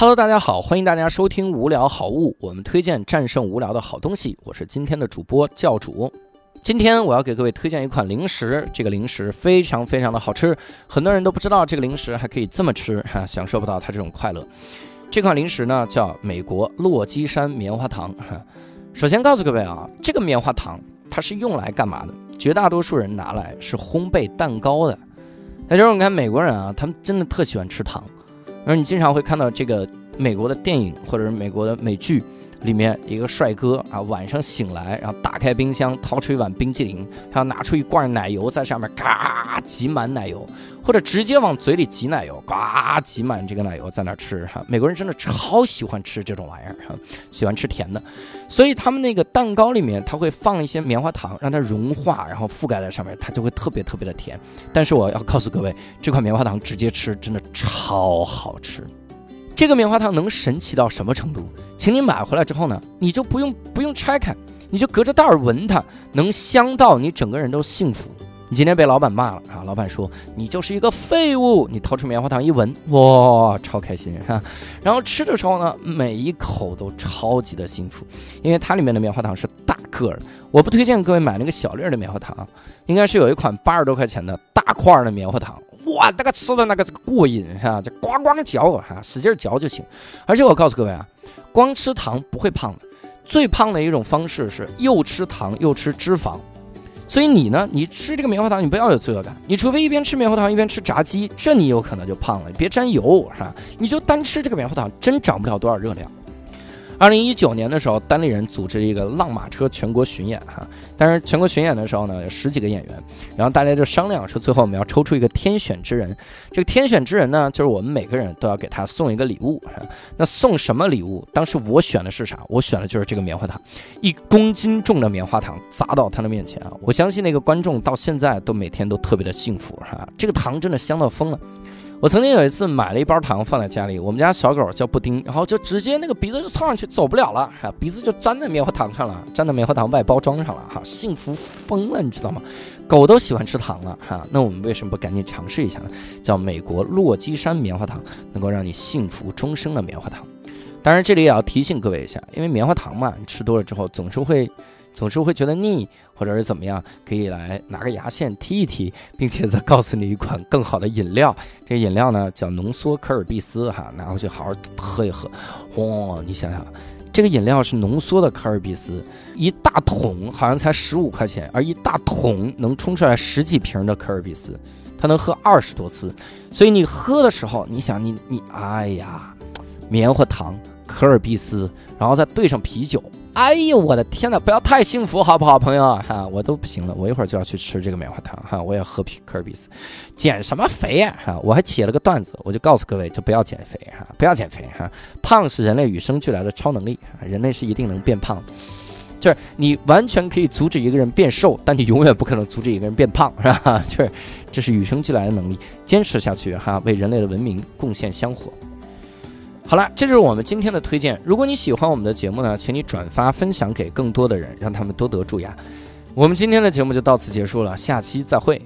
Hello，大家好，欢迎大家收听无聊好物，我们推荐战胜无聊的好东西。我是今天的主播教主。今天我要给各位推荐一款零食，这个零食非常非常的好吃，很多人都不知道这个零食还可以这么吃哈，享受不到它这种快乐。这款零食呢叫美国洛基山棉花糖哈。首先告诉各位啊，这个棉花糖它是用来干嘛的？绝大多数人拿来是烘焙蛋糕的。那就是你看美国人啊，他们真的特喜欢吃糖。而你经常会看到这个美国的电影或者是美国的美剧里面一个帅哥啊，晚上醒来，然后打开冰箱，掏出一碗冰淇淋，还要拿出一罐奶油在上面嘎挤满奶油，或者直接往嘴里挤奶油，嘎挤满这个奶油在那吃哈。美国人真的超喜欢吃这种玩意儿哈，喜欢吃甜的，所以他们那个蛋糕里面他会放一些棉花糖，让它融化，然后覆盖在上面，它就会特别特别的甜。但是我要告诉各位，这款棉花糖直接吃真的超好吃。这个棉花糖能神奇到什么程度？请你买回来之后呢，你就不用不用拆开，你就隔着袋儿闻它，能香到你整个人都幸福。你今天被老板骂了啊？老板说你就是一个废物。你掏出棉花糖一闻，哇，超开心哈！然后吃的时候呢，每一口都超级的幸福，因为它里面的棉花糖是大个儿。我不推荐各位买那个小粒儿的棉花糖，应该是有一款八十多块钱的大块儿的棉花糖。哇，那个吃的那个过瘾是吧？就咣咣嚼哈，使劲嚼就行。而且我告诉各位啊，光吃糖不会胖的，最胖的一种方式是又吃糖又吃脂肪。所以你呢，你吃这个棉花糖，你不要有罪恶感。你除非一边吃棉花糖一边吃炸鸡，这你有可能就胖了。别沾油是吧？你就单吃这个棉花糖，真长不了多少热量。二零一九年的时候，单立人组织了一个浪马车全国巡演哈，但是全国巡演的时候呢，有十几个演员，然后大家就商量说，最后我们要抽出一个天选之人。这个天选之人呢，就是我们每个人都要给他送一个礼物。那送什么礼物？当时我选的是啥？我选的就是这个棉花糖，一公斤重的棉花糖砸到他的面前啊！我相信那个观众到现在都每天都特别的幸福哈，这个糖真的香到疯了。我曾经有一次买了一包糖放在家里，我们家小狗叫布丁，然后就直接那个鼻子就凑上去走不了了，哈，鼻子就粘在棉花糖上了，粘在棉花糖外包装上了，哈，幸福疯了，你知道吗？狗都喜欢吃糖了，哈，那我们为什么不赶紧尝试一下呢？叫美国洛基山棉花糖，能够让你幸福终生的棉花糖。当然，这里也要提醒各位一下，因为棉花糖嘛，你吃多了之后总是会。总是会觉得腻，或者是怎么样，可以来拿个牙线剔一剔，并且再告诉你一款更好的饮料。这饮料呢叫浓缩可尔必斯，哈，拿回去好好喝一喝。哇，你想想，这个饮料是浓缩的可尔必斯，一大桶好像才十五块钱，而一大桶能冲出来十几瓶的可尔必斯，它能喝二十多次。所以你喝的时候，你想你你，哎呀，棉花糖、可尔必斯，然后再兑上啤酒。哎呦，我的天哪！不要太幸福，好不好，朋友哈？我都不行了，我一会儿就要去吃这个棉花糖哈！我要喝皮科尔比斯，减什么肥呀哈！我还起了个段子，我就告诉各位，就不要减肥哈，不要减肥哈！胖是人类与生俱来的超能力，人类是一定能变胖的，就是你完全可以阻止一个人变瘦，但你永远不可能阻止一个人变胖，是吧？就是这是与生俱来的能力，坚持下去哈，为人类的文明贡献香火。好了，这就是我们今天的推荐。如果你喜欢我们的节目呢，请你转发分享给更多的人，让他们都得蛀牙。我们今天的节目就到此结束了，下期再会。